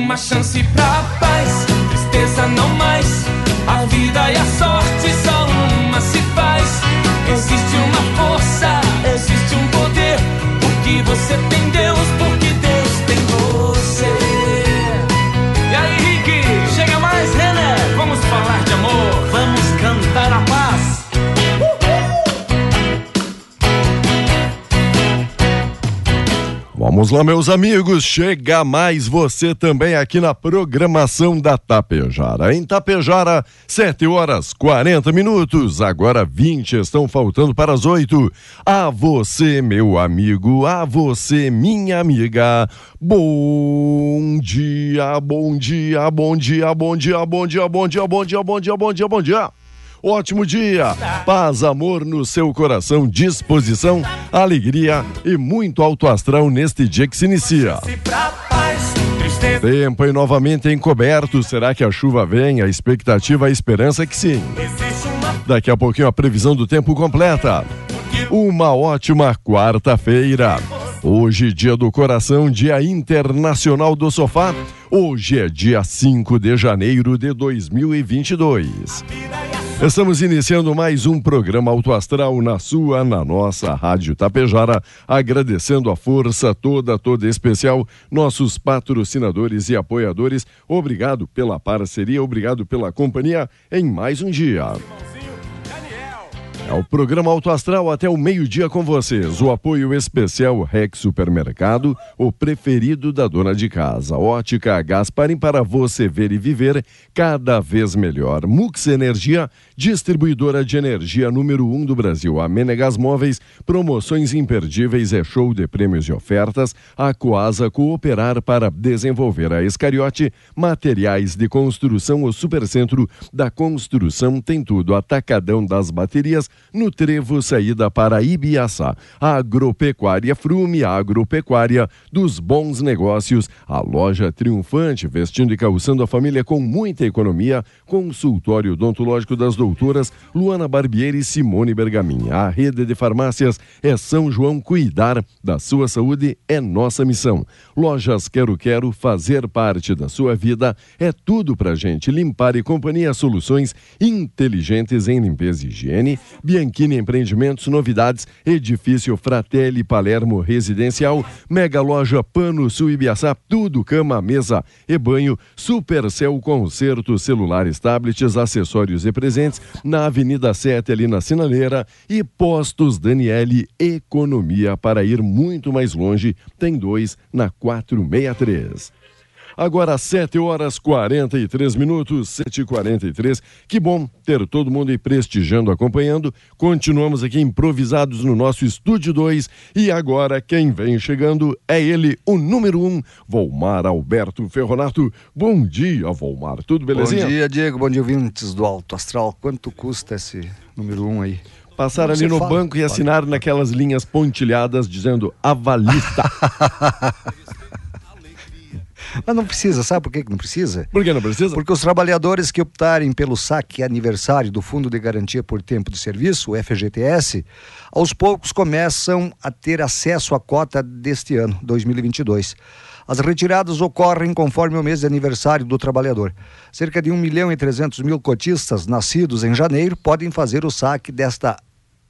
Uma chance pra paz, tristeza não mais. Vamos lá, meus amigos, chega mais você também aqui na programação da Tapejara. Em Tapejara, 7 horas 40 minutos, agora 20 estão faltando para as 8. A você, meu amigo, a você, minha amiga, bom dia, bom dia, bom dia, bom dia, bom dia, bom dia, bom dia, bom dia, bom dia, bom dia. Ótimo dia, paz, amor no seu coração, disposição, alegria e muito alto astral neste dia que se inicia. Tempo e novamente encoberto. Será que a chuva vem? A expectativa, a esperança é que sim. Daqui a pouquinho a previsão do tempo completa. Uma ótima quarta-feira. Hoje, dia do coração, dia internacional do sofá. Hoje é dia 5 de janeiro de 2022. Estamos iniciando mais um programa Auto Astral na sua, na nossa Rádio Tapejara, agradecendo a força toda, toda especial, nossos patrocinadores e apoiadores. Obrigado pela parceria, obrigado pela companhia em mais um dia. É o programa Auto Astral até o meio-dia com vocês. O apoio especial Rex Supermercado, o preferido da dona de casa. Ótica Gasparim para você ver e viver cada vez melhor. Mux Energia, distribuidora de energia número 1 um do Brasil. A Menegas Móveis, promoções imperdíveis, é show de prêmios e ofertas. A Coasa cooperar para desenvolver a Escariote, materiais de construção. O Supercentro da Construção tem tudo. Atacadão das baterias no Trevo, saída para Ibiaçá. Agropecuária Frume, agropecuária dos bons negócios. A loja triunfante, vestindo e calçando a família com muita economia. Consultório odontológico das doutoras Luana Barbieri e Simone Bergamin. A rede de farmácias é São João. Cuidar da sua saúde é nossa missão. Lojas Quero Quero, fazer parte da sua vida é tudo pra gente. Limpar e Companhia Soluções inteligentes em limpeza e higiene. Bianchini Empreendimentos, novidades, edifício Fratelli Palermo Residencial, Mega Loja Pano Sul Ibiaçá, tudo cama, mesa e banho, Supercel Concerto, celulares, tablets, acessórios e presentes, na Avenida 7 ali na Sinaleira e Postos Daniele Economia para ir muito mais longe, tem dois na 463. Agora 7 horas 43 minutos, 7 e 43 Que bom ter todo mundo aí prestigiando, acompanhando. Continuamos aqui improvisados no nosso estúdio 2 e agora quem vem chegando é ele, o número 1, um, Volmar Alberto Ferronato. Bom dia, Volmar. Tudo belezinha? Bom dia, Diego. Bom dia, ouvintes do Alto Astral. Quanto custa esse número 1 um aí? Passar Não ali no fala. banco e assinar naquelas linhas pontilhadas dizendo avalista. Mas não precisa, sabe por que não precisa? Por que não precisa? Porque os trabalhadores que optarem pelo saque aniversário do Fundo de Garantia por Tempo de Serviço, o FGTS, aos poucos começam a ter acesso à cota deste ano, 2022. As retiradas ocorrem conforme o mês de aniversário do trabalhador. Cerca de 1 milhão e 300 mil cotistas nascidos em janeiro podem fazer o saque desta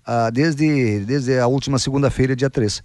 uh, desde, desde a última segunda-feira, dia 3.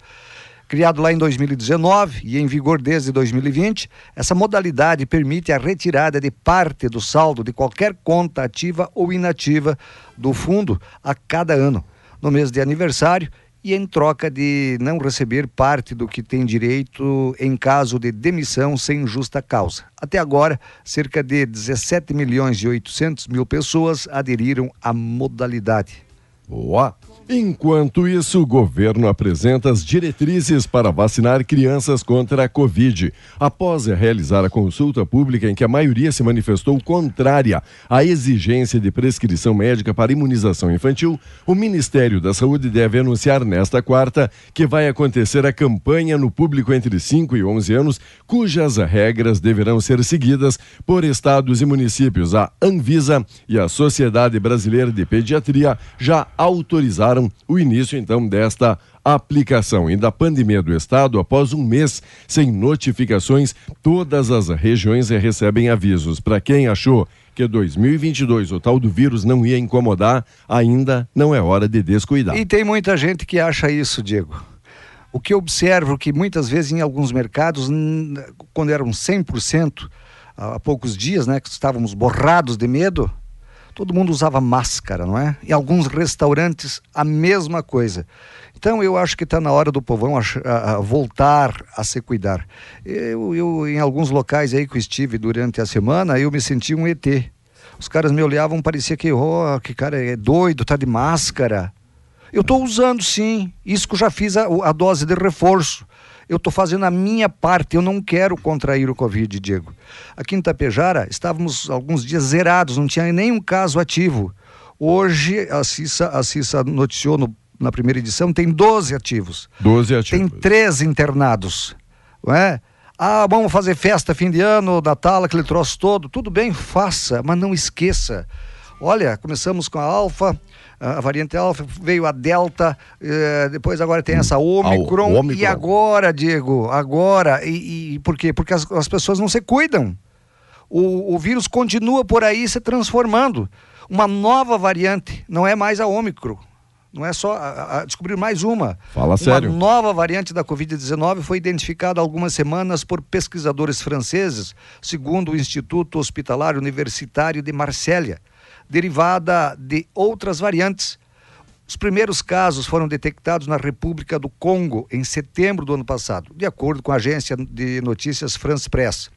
Criado lá em 2019 e em vigor desde 2020, essa modalidade permite a retirada de parte do saldo de qualquer conta ativa ou inativa do fundo a cada ano. No mês de aniversário, e em troca de não receber parte do que tem direito em caso de demissão sem justa causa. Até agora, cerca de 17 milhões e 800 mil pessoas aderiram à modalidade. Boa! Enquanto isso, o governo apresenta as diretrizes para vacinar crianças contra a Covid. Após realizar a consulta pública em que a maioria se manifestou contrária à exigência de prescrição médica para imunização infantil, o Ministério da Saúde deve anunciar nesta quarta que vai acontecer a campanha no público entre 5 e 11 anos, cujas regras deverão ser seguidas por estados e municípios. A Anvisa e a Sociedade Brasileira de Pediatria já autorizaram o início então desta aplicação. E da pandemia do estado, após um mês sem notificações, todas as regiões recebem avisos. Para quem achou que 2022 o tal do vírus não ia incomodar, ainda não é hora de descuidar. E tem muita gente que acha isso, Diego. O que eu observo que muitas vezes em alguns mercados, quando eram 100%, há poucos dias, né, que estávamos borrados de medo, todo mundo usava máscara, não é? Em alguns restaurantes, a mesma coisa. Então, eu acho que está na hora do povão a, a, a voltar a se cuidar. Eu, eu, em alguns locais aí que eu estive durante a semana, eu me senti um ET. Os caras me olhavam, parecia que, oh, que cara é doido, tá de máscara. Eu estou usando sim, isso que eu já fiz a, a dose de reforço eu estou fazendo a minha parte, eu não quero contrair o Covid, Diego. Aqui em Tapejara, estávamos alguns dias zerados, não tinha nenhum caso ativo. Hoje, a CISA, a CISA noticiou no, na primeira edição, tem 12 ativos. 12 ativos. Tem três internados, não é? Ah, vamos fazer festa fim de ano, Natal, aquele troço todo. Tudo bem, faça, mas não esqueça. Olha, começamos com a Alfa, a variante alfa, veio a delta, eh, depois agora tem essa Omicron, Omicron. e agora, Diego, agora, e, e por quê? Porque as, as pessoas não se cuidam. O, o vírus continua por aí se transformando. Uma nova variante, não é mais a Omicron, não é só a, a descobrir mais uma. Fala uma sério. Uma nova variante da Covid-19 foi identificada há algumas semanas por pesquisadores franceses, segundo o Instituto Hospitalar Universitário de Marsella derivada de outras variantes. Os primeiros casos foram detectados na República do Congo em setembro do ano passado, de acordo com a agência de notícias France Press.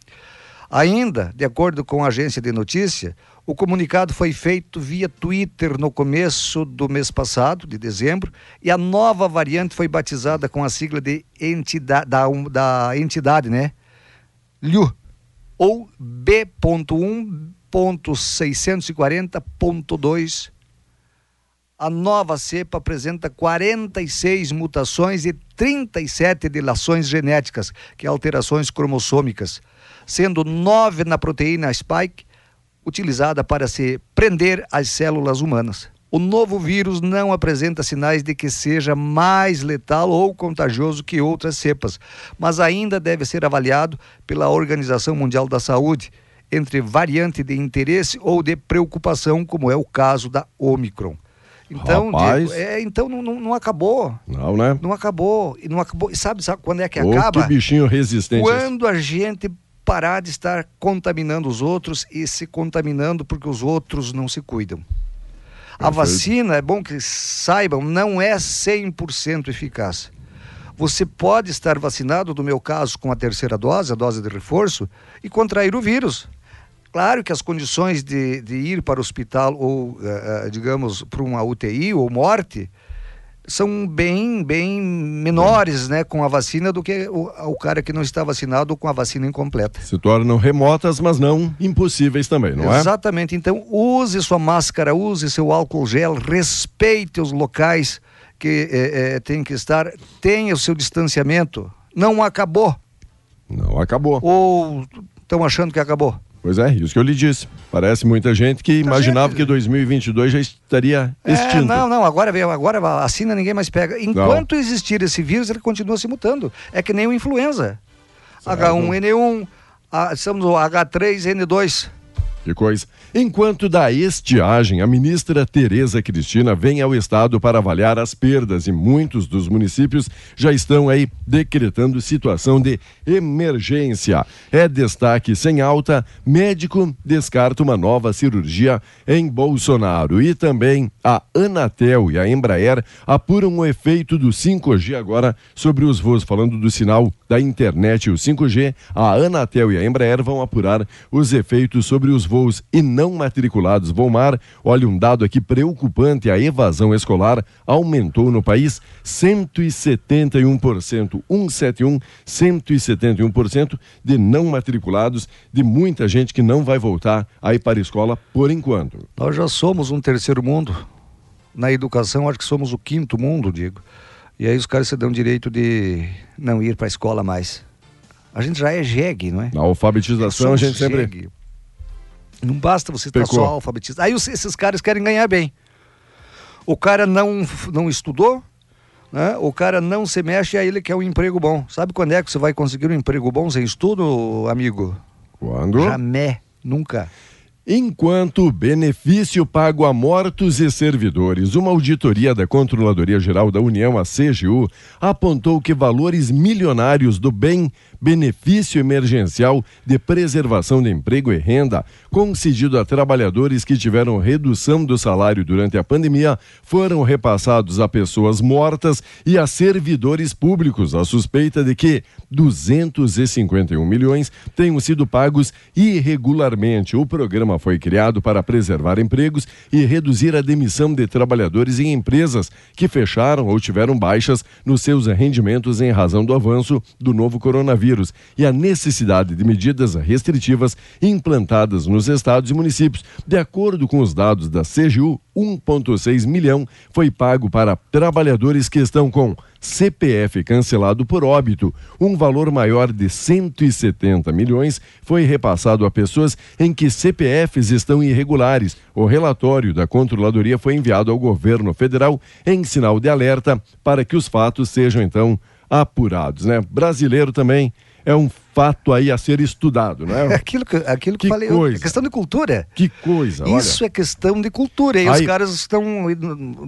Ainda, de acordo com a agência de notícia, o comunicado foi feito via Twitter no começo do mês passado, de dezembro, e a nova variante foi batizada com a sigla de entidade, da, da entidade, né? LHU, ou B.1 640.2, a nova cepa apresenta 46 mutações e 37 delações genéticas, que é alterações cromossômicas, sendo nove na proteína spike, utilizada para se prender às células humanas. O novo vírus não apresenta sinais de que seja mais letal ou contagioso que outras cepas, mas ainda deve ser avaliado pela Organização Mundial da Saúde entre variante de interesse ou de preocupação, como é o caso da Omicron. Então. Diego, é, então não, não, não, acabou. Não, né? Não acabou. E não acabou. E sabe, sabe quando é que oh, acaba? Bichinho resistente. Quando a gente parar de estar contaminando os outros e se contaminando porque os outros não se cuidam. Perfeito. A vacina, é bom que saibam, não é 100% eficaz. Você pode estar vacinado, no meu caso, com a terceira dose, a dose de reforço, e contrair o vírus. Claro que as condições de, de ir para o hospital ou, uh, digamos, para uma UTI ou morte são bem, bem menores, né, com a vacina do que o, o cara que não está vacinado com a vacina incompleta. Se tornam remotas, mas não impossíveis também, não é? Exatamente. Então, use sua máscara, use seu álcool gel, respeite os locais que é, é, tem que estar, tenha o seu distanciamento. Não acabou. Não acabou. Ou estão achando que acabou? Pois é, isso que eu lhe disse. Parece muita gente que imaginava gente- que 2022 já estaria É, extinto. não, não, agora veio, agora a vacina ninguém mais pega. Enquanto existir esse vírus, ele continua se mutando. É que nem o influenza. H1N1, a, estamos no H3N2. Que coisa. Enquanto da estiagem, a ministra Tereza Cristina vem ao estado para avaliar as perdas e muitos dos municípios já estão aí decretando situação de emergência. É destaque sem alta, médico descarta uma nova cirurgia em Bolsonaro e também a Anatel e a Embraer apuram o efeito do 5G agora sobre os voos, falando do sinal da internet, o 5G, a Anatel e a Embraer vão apurar os efeitos sobre os voos e não matriculados. Volmar, olha um dado aqui preocupante: a evasão escolar aumentou no país 171%, 171, 171% de não matriculados, de muita gente que não vai voltar aí para a escola por enquanto. Nós já somos um terceiro mundo. Na educação, acho que somos o quinto mundo, digo. E aí os caras se dão direito de não ir para a escola mais. A gente já é jegue, não é? Na alfabetização, a gente sempre. jegue. Não basta você estar Pecou. só alfabetizado. Aí esses caras querem ganhar bem. O cara não, não estudou, né? o cara não se mexe, aí ele quer um emprego bom. Sabe quando é que você vai conseguir um emprego bom sem estudo, amigo? Quando? Jamais, nunca. Enquanto benefício pago a mortos e servidores, uma auditoria da Controladoria Geral da União, a CGU, apontou que valores milionários do bem benefício emergencial de preservação de emprego e renda, concedido a trabalhadores que tiveram redução do salário durante a pandemia, foram repassados a pessoas mortas e a servidores públicos, a suspeita de que 251 milhões tenham sido pagos irregularmente. O programa foi criado para preservar empregos e reduzir a demissão de trabalhadores em empresas que fecharam ou tiveram baixas nos seus rendimentos em razão do avanço do novo coronavírus e a necessidade de medidas restritivas implantadas nos estados e municípios. De acordo com os dados da CGU, 1,6 milhão foi pago para trabalhadores que estão com CPF cancelado por óbito. Um valor maior de 170 milhões foi repassado a pessoas em que CPFs estão irregulares. O relatório da controladoria foi enviado ao governo federal em sinal de alerta para que os fatos sejam então apurados, né? Brasileiro também é um fato aí a ser estudado, não É é? aquilo que, aquilo que, Que falei, coisa. é questão de cultura. Que coisa, olha. Isso é questão de cultura. E os Aí- caras estão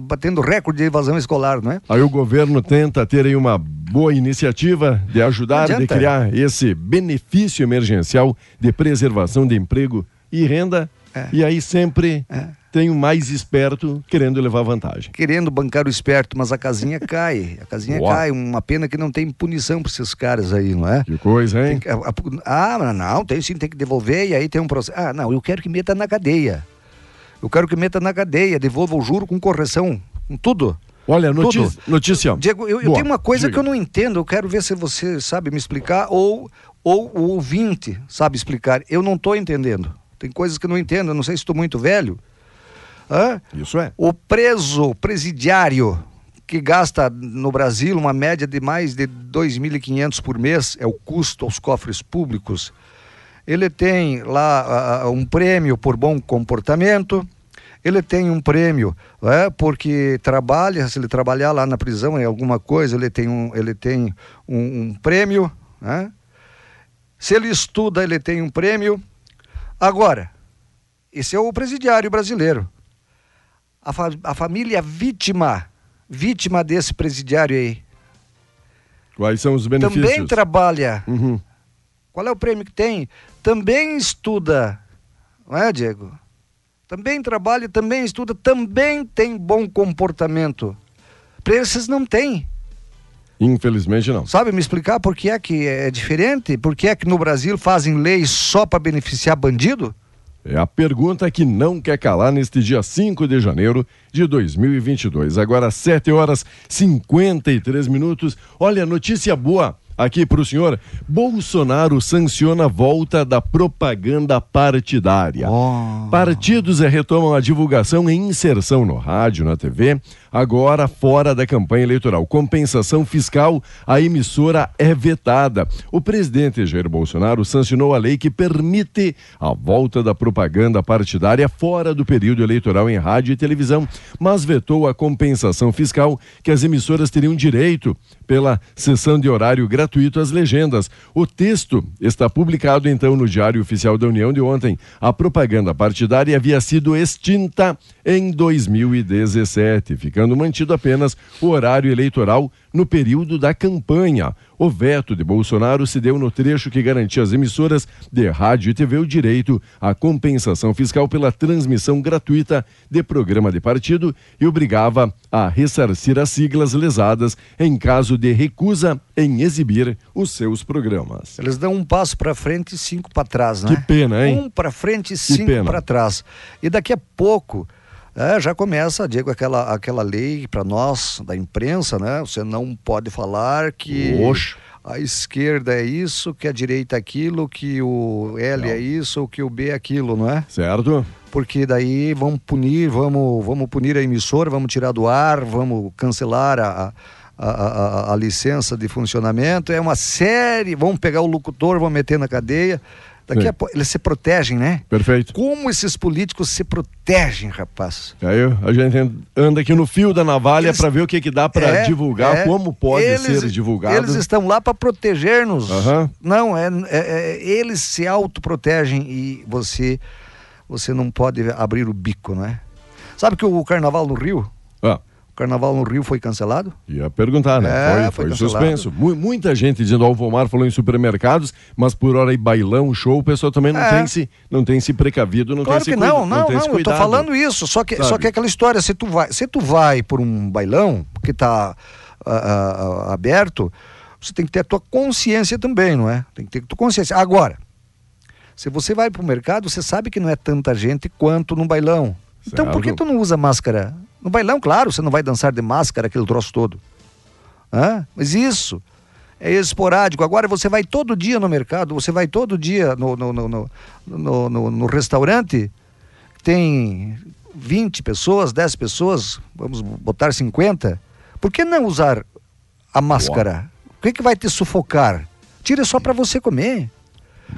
batendo recorde de evasão escolar, não é? Aí o governo tenta ter aí uma boa iniciativa de ajudar, de criar esse benefício emergencial de preservação de emprego e renda. É. E aí sempre É. tem o mais esperto querendo levar vantagem. Querendo bancar o esperto, mas a casinha cai. A casinha Uau. cai. Uma pena que não tem punição para esses caras aí, não é? Que coisa, hein? Que- a- a- ah, não, tem sim, tem que devolver e aí tem um processo. Ah, não, eu quero que meta na cadeia. Eu quero que meta na cadeia, devolva o juro com correção, com tudo. Olha, notícia. notícia. Diego, eu, eu Boa, tenho uma coisa diga. que eu não entendo, eu quero ver se você sabe me explicar ou, ou o ouvinte sabe explicar. Eu não estou entendendo. Tem coisas que eu não entendo, eu não sei se estou muito velho. Hã? Isso é. O preso presidiário que gasta no Brasil uma média de mais de 2.500 por mês, é o custo aos cofres públicos. Ele tem lá ah, um prêmio por bom comportamento, ele tem um prêmio é, porque trabalha, se ele trabalhar lá na prisão em alguma coisa, ele tem um, ele tem um, um prêmio. né? Se ele estuda, ele tem um prêmio. Agora, esse é o presidiário brasileiro a, fa- a família vítima, vítima desse presidiário aí, Quais são os benefícios? também trabalha. Uhum. Qual é o prêmio que tem? Também estuda, não é, Diego? Também trabalha, também estuda, também tem bom comportamento. Para esses não tem. Infelizmente não. Sabe me explicar por que é que é diferente? Por que é que no Brasil fazem leis só para beneficiar bandido? É a pergunta que não quer calar neste dia 5 de janeiro de 2022. Agora, 7 horas 53 minutos. Olha, notícia boa. Aqui para o senhor. Bolsonaro sanciona a volta da propaganda partidária. Oh. Partidos retomam a divulgação e inserção no rádio, na TV, agora fora da campanha eleitoral. Compensação fiscal, a emissora é vetada. O presidente Jair Bolsonaro sancionou a lei que permite a volta da propaganda partidária fora do período eleitoral em rádio e televisão, mas vetou a compensação fiscal que as emissoras teriam direito pela sessão de horário gratuito às legendas. O texto está publicado então no Diário Oficial da União de ontem. A propaganda partidária havia sido extinta em 2017, ficando mantido apenas o horário eleitoral no período da campanha. O veto de Bolsonaro se deu no trecho que garantia às emissoras de rádio e TV o direito à compensação fiscal pela transmissão gratuita de programa de partido e obrigava a ressarcir as siglas lesadas em caso de recusa em exibir os seus programas. Eles dão um passo para frente e cinco para trás, né? Que pena, hein? Um para frente e cinco para trás. E daqui a pouco é, já começa, Diego, aquela, aquela lei para nós da imprensa, né? Você não pode falar que Oxe. a esquerda é isso, que a direita é aquilo, que o L Não. é isso, que o B é aquilo, não é? Certo? Porque daí vamos punir, vamos, vamos punir a emissora, vamos tirar do ar, vamos cancelar a, a, a, a licença de funcionamento. É uma série, vamos pegar o locutor, vamos meter na cadeia. Daqui Sim. a pouco, eles se protegem, né? Perfeito. Como esses políticos se protegem, rapaz? Aí a gente anda aqui no fio da navalha para ver o que, que dá para É, divulgar, é. como pode Eles- ser divulgado. Eles estão lá para proteger-nos. Aham. Não, é, é- é- eles se autoprotegem e você você não pode abrir o bico, né? Sabe que o carnaval no Rio, Ah, o carnaval no Rio foi cancelado? ia perguntar, né? É, foi foi foi suspenso. Mu- muita gente dizendo, ó, o Volmar falou em supermercados, mas por hora aí bailão, show, o pessoal também não, É. tem, se, não tem se precavido, não claro tem que se não, cuida- não, tem não, eu tô cuidado. falando isso, só que, só que é aquela história, se tu vai, se tu vai por um bailão que tá ah, ah, aberto, você tem que ter a tua consciência também, não é? Tem que ter a tua consciência. Agora, se você vai pro mercado, você sabe que não é tanta gente quanto num bailão. Então por que tu não usa máscara? No bailão, claro, você não vai dançar de máscara, aquele troço todo. Hã? Mas isso é esporádico. Agora você vai todo dia no mercado, você vai todo dia no, no, no, no, no, no- restaurante, tem 20 pessoas, 10 pessoas, vamos botar 50. Por que não usar a máscara? O que, que vai te sufocar? Tira só para você comer.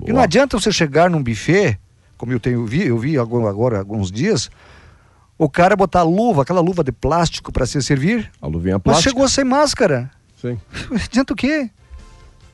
E não Boa. adianta você chegar num buffet, como eu tenho vi, eu vi agora alguns dias, o cara botar luva, aquela luva de plástico para se servir, A luvinha mas plástica. chegou sem máscara. Sim. Adianta o quê?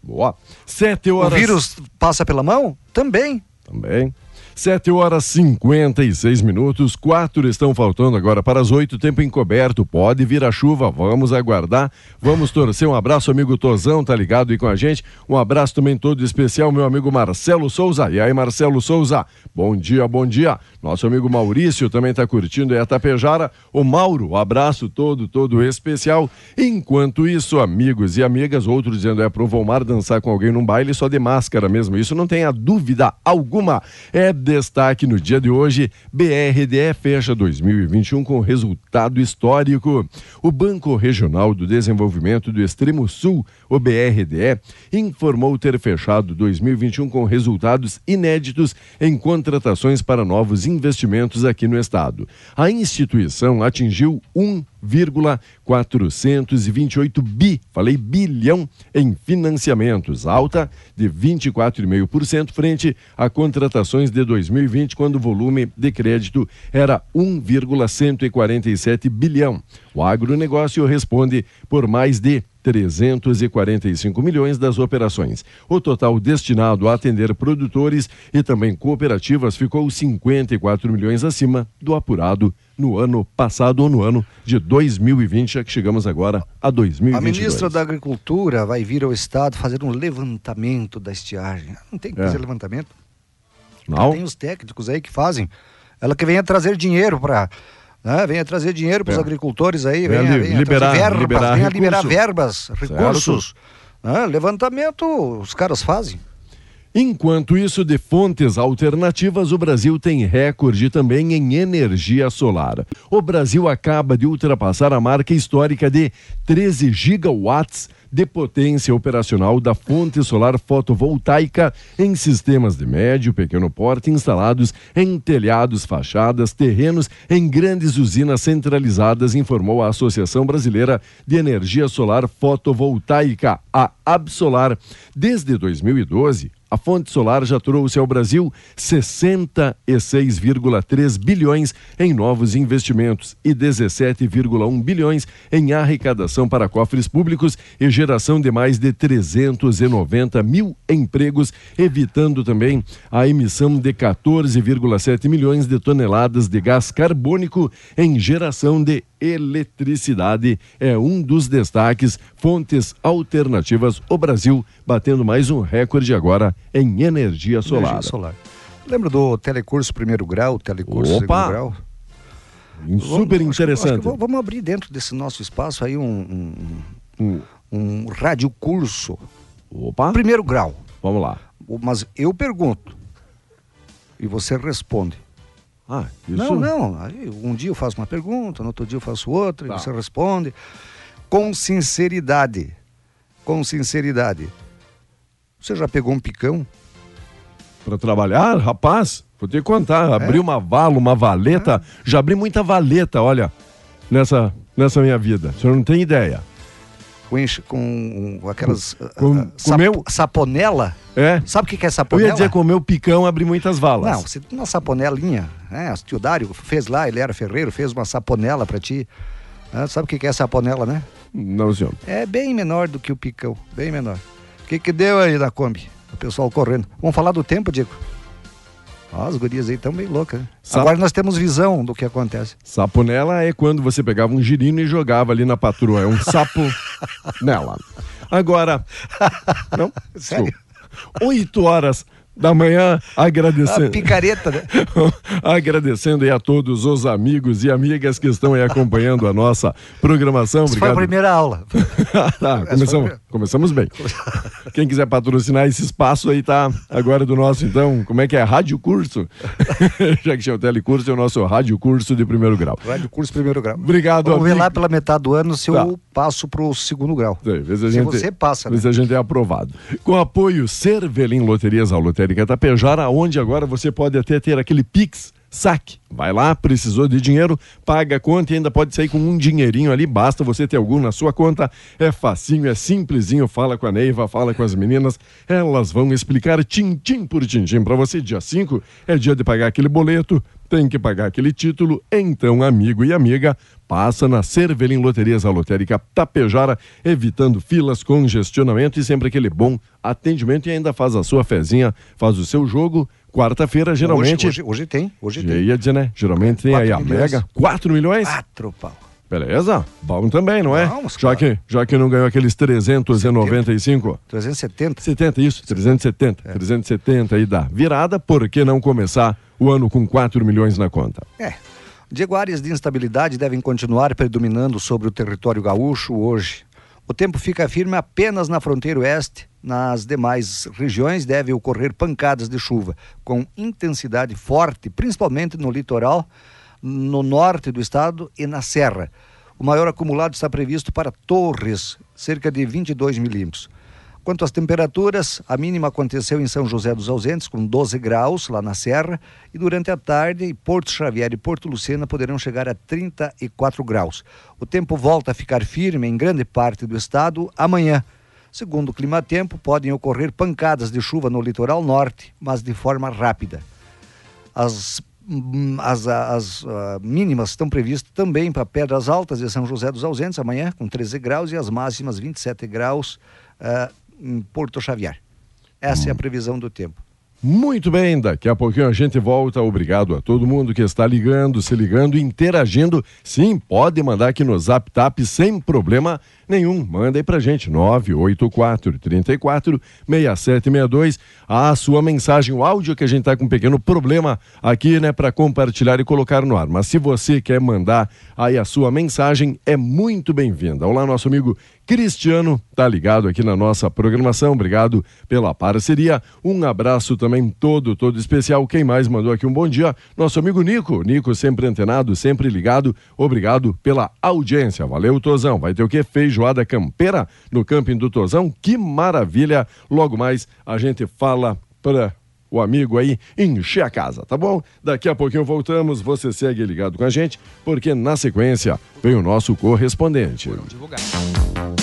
Boa. Sete horas. O vírus passa pela mão? Também. Também. 7 horas 56 minutos, quatro estão faltando agora para as oito, tempo encoberto, pode vir a chuva, vamos aguardar, vamos torcer, um abraço amigo Tozão, tá ligado aí com a gente, um abraço também todo especial, meu amigo Marcelo Souza, e aí Marcelo Souza, bom dia, bom dia, nosso amigo Maurício também tá curtindo aí a Tapejara, o Mauro, abraço todo, todo especial, enquanto isso, amigos e amigas, outros dizendo é pro Volmar dançar com alguém num baile só de máscara mesmo, isso não tenha dúvida alguma, é destaque no dia de hoje, BRDE fecha 2021 com resultado histórico. O Banco Regional do Desenvolvimento do Extremo Sul, o BRDE, informou ter fechado 2021 com resultados inéditos em contratações para novos investimentos aqui no estado. A instituição atingiu 1,428 bi, falei bilhão, em financiamentos, alta de 24,5% frente a contratações de 2020, quando o volume de crédito era 1,147 bilhão. O agronegócio responde por mais de 345 milhões das operações. O total destinado a atender produtores e também cooperativas ficou 54 milhões acima do apurado no ano passado ou no ano de 2020, já que chegamos agora a 2022. A ministra da Agricultura vai vir ao Estado fazer um levantamento da estiagem. Não tem que É. fazer levantamento. Não? Tem os técnicos aí que fazem. Ela que venha trazer dinheiro para. Né? Venha trazer dinheiro para os É. agricultores aí, Venha venha, venha liberar- verbas, liberar venha liberar recurso. verbas, recursos. né? Levantamento os caras fazem. Enquanto isso, de fontes alternativas, o Brasil tem recorde também em energia solar. O Brasil acaba de ultrapassar a marca histórica de 13 gigawatts de potência operacional da fonte solar fotovoltaica em sistemas de médio e pequeno porte instalados em telhados, fachadas, terrenos em grandes usinas centralizadas, informou a Associação Brasileira de Energia Solar Fotovoltaica, a Absolar. Desde 2012, a fonte solar já trouxe ao Brasil 66,3 bilhões em novos investimentos e 17,1 bilhões em arrecadação para cofres públicos e geração de mais de 390 mil empregos, evitando também a emissão de 14,7 milhões de toneladas de gás carbônico em geração de eletricidade é um dos destaques, fontes alternativas, o Brasil batendo mais um recorde agora em energia solar. Energia solar. Lembra do telecurso primeiro grau, telecurso Opa! segundo grau? Super vamos, interessante. Acho vamos abrir dentro desse nosso espaço aí um, um, um, um radiocurso. Opa! Primeiro grau. Vamos lá. Mas eu pergunto e você responde. Ah, isso... Não, não. Aí, um dia eu faço uma pergunta, no outro dia eu faço outra, tá. e você responde. Com sinceridade. Com sinceridade. Você já pegou um picão? Para trabalhar, rapaz? Vou te contar. Abri é? uma vala, uma valeta. É. Já abri muita valeta, olha, nessa, nessa minha vida. O senhor não tem ideia com, com aquelas com, uh, sap, comeu... saponela. É. Sabe o que, é saponela? Eu ia dizer, comer o picão, abrir muitas valas. Não, você tem uma saponelinha, né? O tio Dário fez lá, ele era ferreiro, fez uma saponela para ti. Ah, sabe o que, é saponela, né? Não, senhor. É bem menor do que o picão, bem menor. O que, que deu aí na Kombi? O pessoal correndo. Vamos falar do tempo, Diego? as gurias aí estão bem loucas. Né? Sap... Agora nós temos visão do que acontece. Saponela é quando você pegava um girino e jogava ali na patroa. É um sapo nela. Agora. Não? Sério? Oito horas da manhã, agradecendo. A picareta, né? agradecendo aí a todos os amigos e amigas que estão aí acompanhando a nossa programação. Essa Obrigado. foi a primeira aula. tá, começamos, começamos bem. Quem quiser patrocinar esse espaço aí tá agora do nosso, então, como é que é? Rádio Curso? Já que tinha o telecurso, é o nosso Rádio Curso de primeiro grau. Rádio Curso primeiro grau. Obrigado, Vamos ver lá pela metade do ano se tá. eu passo pro segundo grau. Sim, se gente, você passa, né? Se a gente é aprovado. Com apoio Cervelim Loterias, a Lotérica Tapejara, onde agora você pode até ter aquele Pix saque. Vai lá, precisou de dinheiro, paga a conta e ainda pode sair com um dinheirinho ali, basta você ter algum na sua conta. É facinho, é simplesinho, fala com a Neiva, fala com as meninas, elas vão explicar tintim por tintim para você. Dia 5 é dia de pagar aquele boleto, tem que pagar aquele título, então amigo e amiga, passa na Cervelim Loterias, a lotérica Tapejara, evitando filas, congestionamento e sempre aquele bom atendimento e ainda faz a sua fezinha, faz o seu jogo Quarta-feira, geralmente. Hoje, hoje, hoje, tem. Hoje tem. ia dizer, né? Geralmente tem aí a milhões. Mega. 4 milhões? 4 pau. Beleza? Bom também, não é? Vamos, já, que, já que não ganhou aqueles 395. 370. 70, isso, 370. É. 370 aí dá virada, por que não começar o ano com 4 milhões na conta? É. Diego, áreas de instabilidade devem continuar predominando sobre o território gaúcho hoje. O tempo fica firme apenas na fronteira oeste, nas demais regiões devem ocorrer pancadas de chuva com intensidade forte, principalmente no litoral, no norte do estado e na serra. O maior acumulado está previsto para Torres, cerca de 22 milímetros. Quanto às temperaturas, a mínima aconteceu em São José dos Ausentes, com 12 graus lá na Serra, e durante a tarde, Porto Xavier e Porto Lucena poderão chegar a 34 graus. O tempo volta a ficar firme em grande parte do estado amanhã. Segundo o clima-tempo, podem ocorrer pancadas de chuva no litoral norte, mas de forma rápida. As, hum, as, as uh, mínimas estão previstas também para Pedras Altas de São José dos Ausentes, amanhã, com 13 graus, e as máximas 27 graus uh, em Porto Xavier. Essa hum. é a previsão do tempo. Muito bem, daqui a pouquinho a gente volta. Obrigado a todo mundo que está ligando, se ligando, interagindo. Sim, pode mandar aqui no Zap Tap sem problema nenhum. Manda aí pra gente, 984 34 6762. A sua mensagem, o áudio que a gente tá com um pequeno problema aqui, né, para compartilhar e colocar no ar. Mas se você quer mandar aí a sua mensagem, é muito bem-vinda. Olá, nosso amigo Cristiano, tá ligado aqui na nossa programação. Obrigado pela parceria. Um abraço também todo, todo especial. Quem mais mandou aqui um bom dia? Nosso amigo Nico. Nico sempre antenado, sempre ligado. Obrigado pela audiência. Valeu, Tozão. Vai ter o que? Feijo feijoada campeira no camping do Tozão. Que maravilha! Logo mais a gente fala para o amigo aí encher a casa, tá bom? Daqui a pouquinho voltamos, você segue ligado com a gente, porque na sequência vem o nosso correspondente. Muito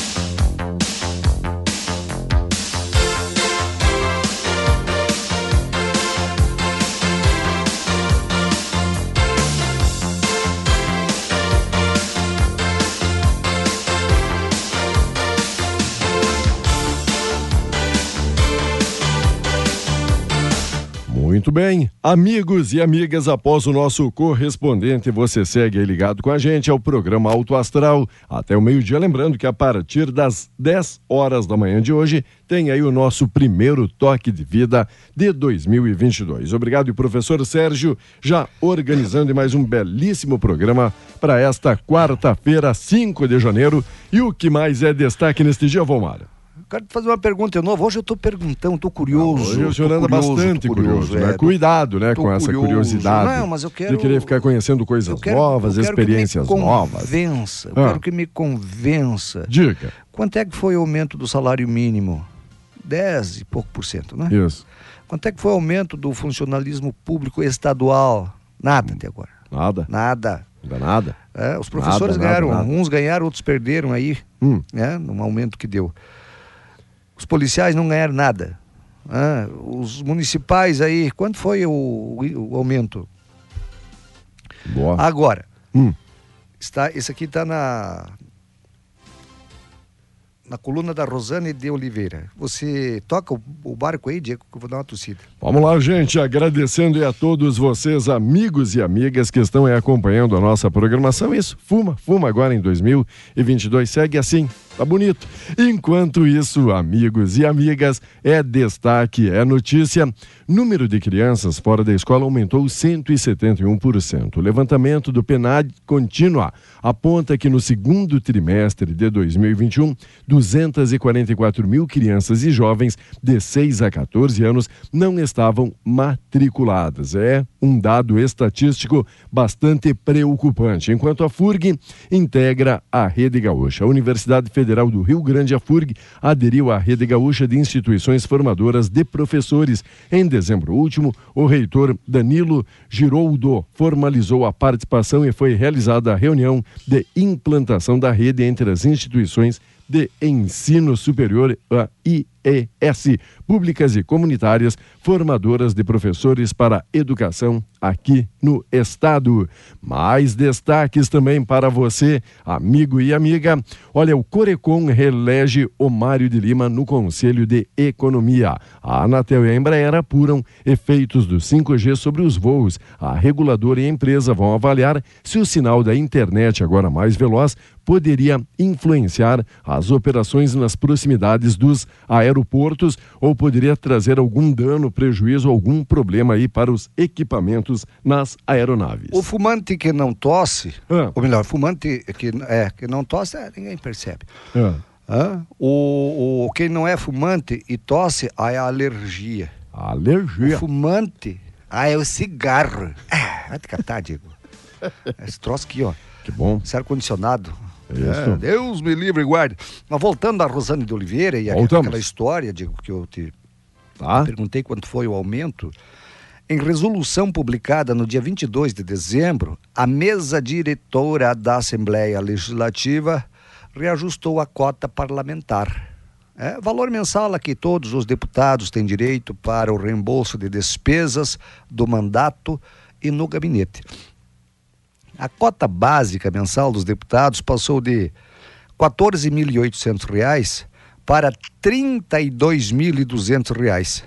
bem, amigos e amigas, após o nosso correspondente, você segue ligado com a gente ao programa Alto Astral até o meio-dia. Lembrando que a partir das 10 horas da manhã de hoje tem aí o nosso primeiro toque de vida de 2022. Obrigado, professor Sérgio, já organizando mais um belíssimo programa para esta quarta-feira, 5 de janeiro. E o que mais é destaque neste dia, Volmar? Quero te fazer uma pergunta de novo. Hoje eu estou perguntando, estou curioso. Hoje o senhor anda curioso, bastante tô curioso, é, né? Cuidado, né, com essa curioso. curiosidade. Não, mas eu quero- De querer ficar conhecendo coisas quero- novas, eu quero que me experiências novas. Convença, eu Ah. quero que me convença. Diga. Quanto é que foi o aumento do salário mínimo? 10 e pouco por cento, né? Isso. Quanto é que foi o aumento do funcionalismo público estadual? Nada até agora. Nada. Nada. Dá nada. É, os professores Nada, nada, ganharam, nada. uns ganharam, outros perderam aí, Hum. né? Num aumento que deu. Os policiais não ganharam nada. Ah, os municipais aí, quanto foi o, o- o aumento? Boa. Agora, Hum. está, esse aqui está na na coluna da Rosane de Oliveira. Você toca o, o barco aí, Diego, que eu vou dar uma tossida. Vamos lá, gente, agradecendo a todos vocês, amigos e amigas que estão aí acompanhando a nossa programação. Isso, fuma, fuma agora em 2022, segue assim, tá bonito. Enquanto isso, amigos e amigas, é destaque, é notícia. Número de crianças fora da escola aumentou 171%. O levantamento do PNAD contínua aponta que no segundo trimestre de 2021, 244 mil crianças e jovens de 6 a 14 anos não estavam matriculadas. É um dado estatístico bastante preocupante. Enquanto a FURG integra a Rede Gaúcha. A Universidade Federal do Rio Grande, a FURG, aderiu à Rede Gaúcha de Instituições Formadoras de Professores. Em dezembro último, o reitor Danilo Giroldo formalizou a participação e foi realizada a reunião de implantação da rede entre as instituições de ensino superior, a IES, públicas e comunitárias, formadoras de professores para educação aqui no estado. Mais destaques também para você, amigo e amiga. Olha, o Corecon reelege o Mário de Lima no Conselho de Economia. A Anatel e a Embraer apuram efeitos do 5G sobre os voos. A reguladora e a empresa vão avaliar se o sinal da internet, agora mais veloz, poderia influenciar as operações nas proximidades dos aeroportos ou poderia trazer algum dano, prejuízo, algum problema aí para os equipamentos nas aeronaves. O fumante que não tosse, Ah. ou melhor, fumante que, é, que não tosse, é, ninguém percebe. Ah, Hã? O, o, quem não é fumante e tosse, aí é a alergia. O alergia. fumante, ah, é o cigarro. Ah, vai te catar, Diego. Esse troço aqui, ó. Que bom. Esse ar-condicionado. Isso. É, Deus me livre e guarde. Mas voltando à Rosane de Oliveira e aquela, Voltamos. aquela história, Diego, que eu te Tá? perguntei quanto foi o aumento. Em resolução publicada no dia 22 de dezembro, a mesa diretora da Assembleia Legislativa reajustou a cota parlamentar. É, valor mensal a que todos os deputados têm direito para o reembolso de despesas do mandato e no gabinete. A cota básica mensal dos deputados passou de 14.800 reais para R$ 32.200.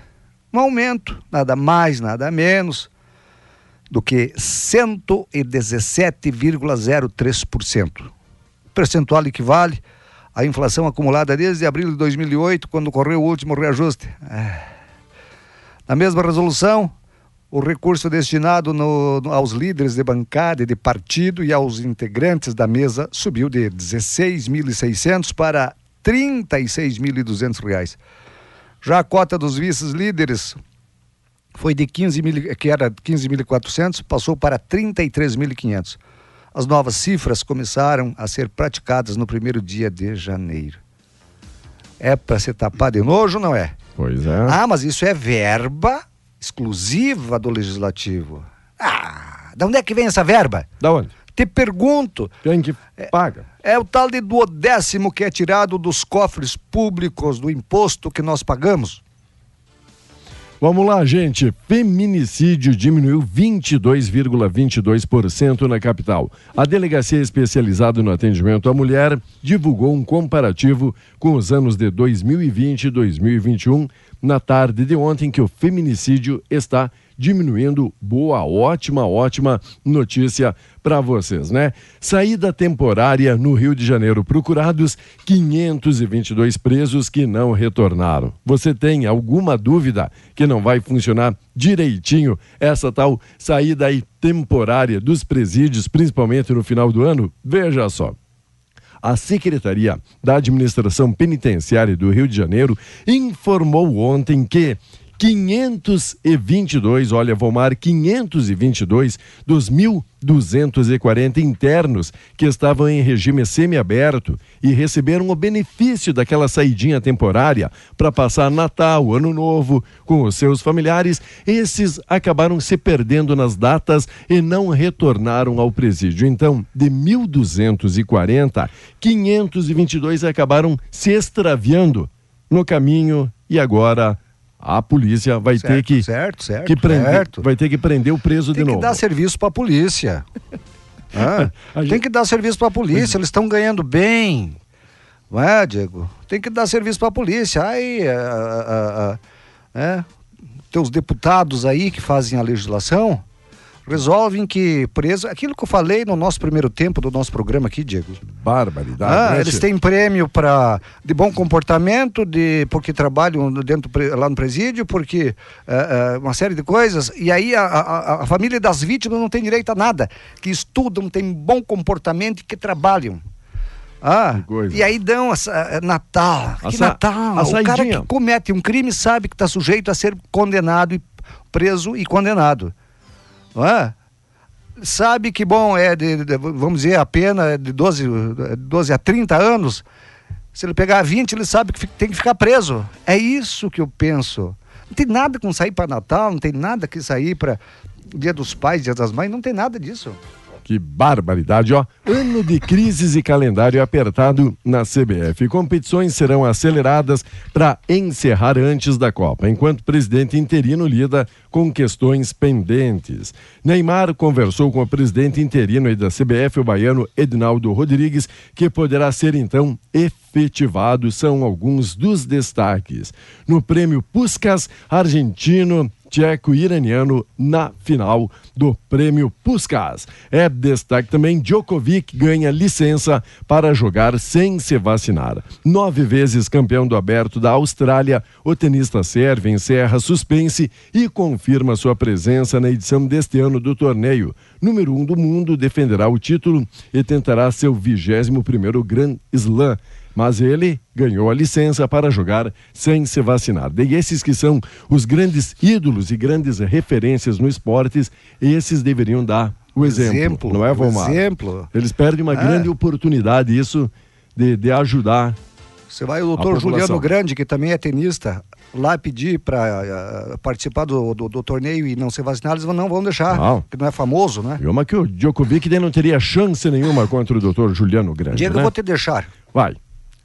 Um aumento, nada mais, nada menos, do que 117,03%. O percentual equivale à inflação acumulada desde abril de 2008, quando ocorreu o último reajuste. Ah. Na mesma resolução, o recurso destinado no- aos líderes de bancada e de partido e aos integrantes da mesa subiu de 16.600 para 36.200 reais. Já a cota dos vices-líderes foi de 15 mil, que era 15.400, passou para 33.500. As novas cifras começaram a ser praticadas no primeiro dia de janeiro. É para ser tapado de nojo, não é? Pois é. Ah, mas isso é verba exclusiva do legislativo. Ah, de onde é que vem essa verba? Da onde? Te pergunto. Quem que paga? É o tal de duodécimo que é tirado dos cofres públicos do imposto que nós pagamos. Vamos lá, gente. Feminicídio diminuiu 22,22% na capital. A delegacia especializada no atendimento à mulher divulgou um comparativo com os anos de 2020 e 2021 na tarde de ontem que o feminicídio está diminuindo. Boa, ótima, ótima notícia para vocês, né? Saída temporária no Rio de Janeiro. Procurados 522 presos que não retornaram. Você tem alguma dúvida que não vai funcionar direitinho essa tal saída aí temporária dos presídios, principalmente no final do ano? Veja só. A Secretaria da Administração Penitenciária do Rio de Janeiro informou ontem que 522, olha, Vomar, 522 dos 1.240 internos que estavam em regime semiaberto e receberam o benefício daquela saidinha temporária para passar Natal, Ano Novo com os seus familiares, esses acabaram se perdendo nas datas e não retornaram ao presídio. Então, de 1.240, 522 acabaram se extraviando no caminho e agora a polícia vai certo, ter que, certo, certo, que prender, certo. vai ter que prender o preso Tem de que novo. dar serviço para a polícia. Ah, A gente- Tem que dar serviço para a polícia, eles estão ganhando bem. Não é, Diego? Tem que dar serviço para a polícia. Aí, ah, ah, ah, é, teus deputados aí que fazem a legislação resolvem que preso. Aquilo que eu falei no nosso primeiro tempo do nosso programa aqui, Diego. Barbaridade. Ah, né, eles têm prêmio para de bom comportamento, de porque trabalham dentro lá no presídio, porque eh, eh, uma série de coisas. E aí a, a- a família das vítimas não tem direito a nada, que estudam, têm bom comportamento e que trabalham. Ah, e aí dão essa, eh, Natal. A que sa- Natal? a o cara saidinha. que comete um crime sabe que está sujeito a ser condenado e preso e condenado. Não é? sabe que, bom, é de, de- vamos dizer, a pena é de 12, eh, 12 a 30 anos. Se ele pegar 20, ele sabe que tem que ficar preso. É isso que eu penso. Não tem nada com sair para Natal, não tem nada que sair para Dia dos Pais, Dia das Mães, não tem nada disso. Que barbaridade, ó. Ano de crises e calendário apertado na CBF. Competições serão aceleradas para encerrar antes da Copa, enquanto o presidente interino lida com questões pendentes. Neymar conversou com o presidente interino da CBF, o baiano Edinaldo Rodrigues, que poderá ser então efetivado. São alguns dos destaques. No prêmio Puskas, argentino tcheco e iraniano na final do prêmio Puskas. É destaque também: Djokovic ganha licença para jogar sem se vacinar. Nove vezes campeão do aberto da Austrália, o tenista sérvio encerra suspense e confirma sua presença na edição deste ano do torneio. Número um do mundo defenderá o título e tentará seu 21 primeiro Grand Slam mas ele ganhou a licença para jogar sem se vacinar. E esses que são os grandes ídolos e grandes referências no esportes, esses deveriam dar o exemplo, Exemplo, não é, Vomar? exemplo. Eles perdem uma É. grande oportunidade, isso, de, de ajudar. Você vai o doutor. Juliano Grande, que também é tenista, lá pedir para participar do, do, do torneio e não ser vacinado, eles vão- não vão deixar, Não. porque não é famoso, né? E uma que o Djokovic não teria chance nenhuma contra o doutor Juliano Grande, Diego, né? eu vou te deixar Vai,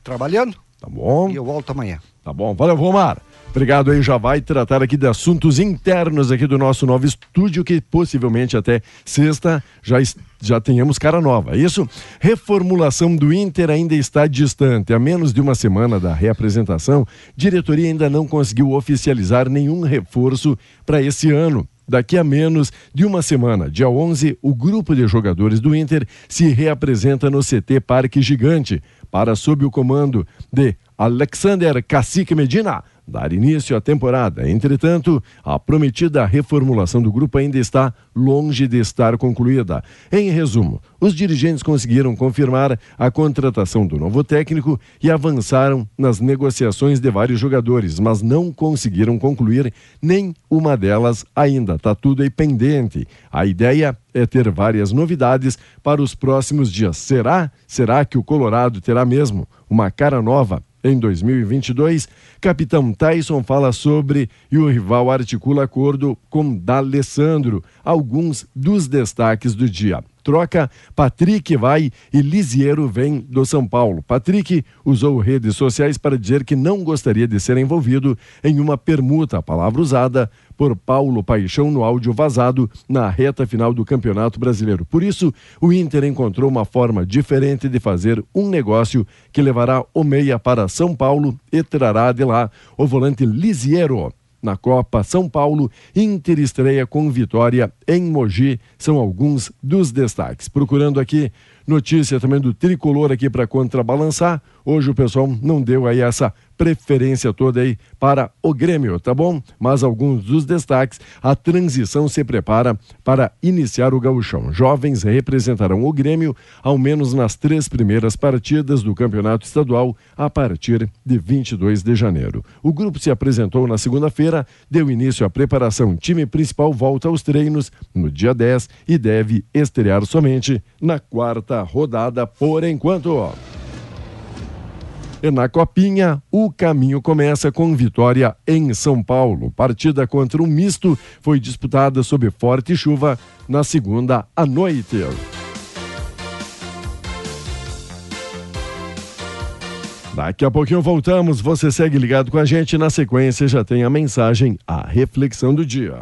trabalhando tá bom? e eu volto amanhã. Tá bom, valeu, Vomar. Obrigado aí, já vai tratar aqui de assuntos internos aqui do nosso novo estúdio, que possivelmente até sexta já, já tenhamos cara nova. É Isso? Reformulação do Inter ainda está distante. A menos de uma semana da reapresentação, diretoria ainda não conseguiu oficializar nenhum reforço para esse ano. Daqui a menos de uma semana, dia 11, o grupo de jogadores do Inter se reapresenta no CT Parque Gigante para sob o comando de Alexander Cacique Medina, dar início à temporada. Entretanto, a prometida reformulação do grupo ainda está longe de estar concluída. Em resumo, os dirigentes conseguiram confirmar a contratação do novo técnico e avançaram nas negociações de vários jogadores, mas não conseguiram concluir nem uma delas ainda. Está tudo aí pendente. A ideia é ter várias novidades para os próximos dias. Será? Será que o Colorado terá mesmo uma cara nova em 2022? Capitão Tyson fala sobre e o rival articula acordo com D'Alessandro. Alguns dos destaques do dia troca, Patrick vai e Lisiero vem do São Paulo. Patrick usou redes sociais para dizer que não gostaria de ser envolvido em uma permuta, palavra usada por Paulo Paixão no áudio vazado na reta final do Campeonato Brasileiro. Por isso, o Inter encontrou uma forma diferente de fazer um negócio que levará o meia para São Paulo e trará de lá o volante Lisiero na Copa São Paulo, Inter estreia com vitória em Mogi, são alguns dos destaques. Procurando aqui notícia também do tricolor aqui para contrabalançar. Hoje o pessoal não deu aí essa preferência toda aí para o Grêmio, tá bom? Mas alguns dos destaques, a transição se prepara para iniciar o gauchão. Jovens representarão o Grêmio ao menos nas três primeiras partidas do Campeonato Estadual a partir de 22 de janeiro. O grupo se apresentou na segunda-feira, deu início à preparação. O time principal volta aos treinos no dia 10 e deve estrear somente na quarta rodada por enquanto. Na Copinha, o caminho começa com vitória em São Paulo. Partida contra o misto foi disputada sob forte chuva na segunda à noite. Daqui a pouquinho voltamos. Você segue ligado com a gente. Na sequência já tem a mensagem, a reflexão do dia.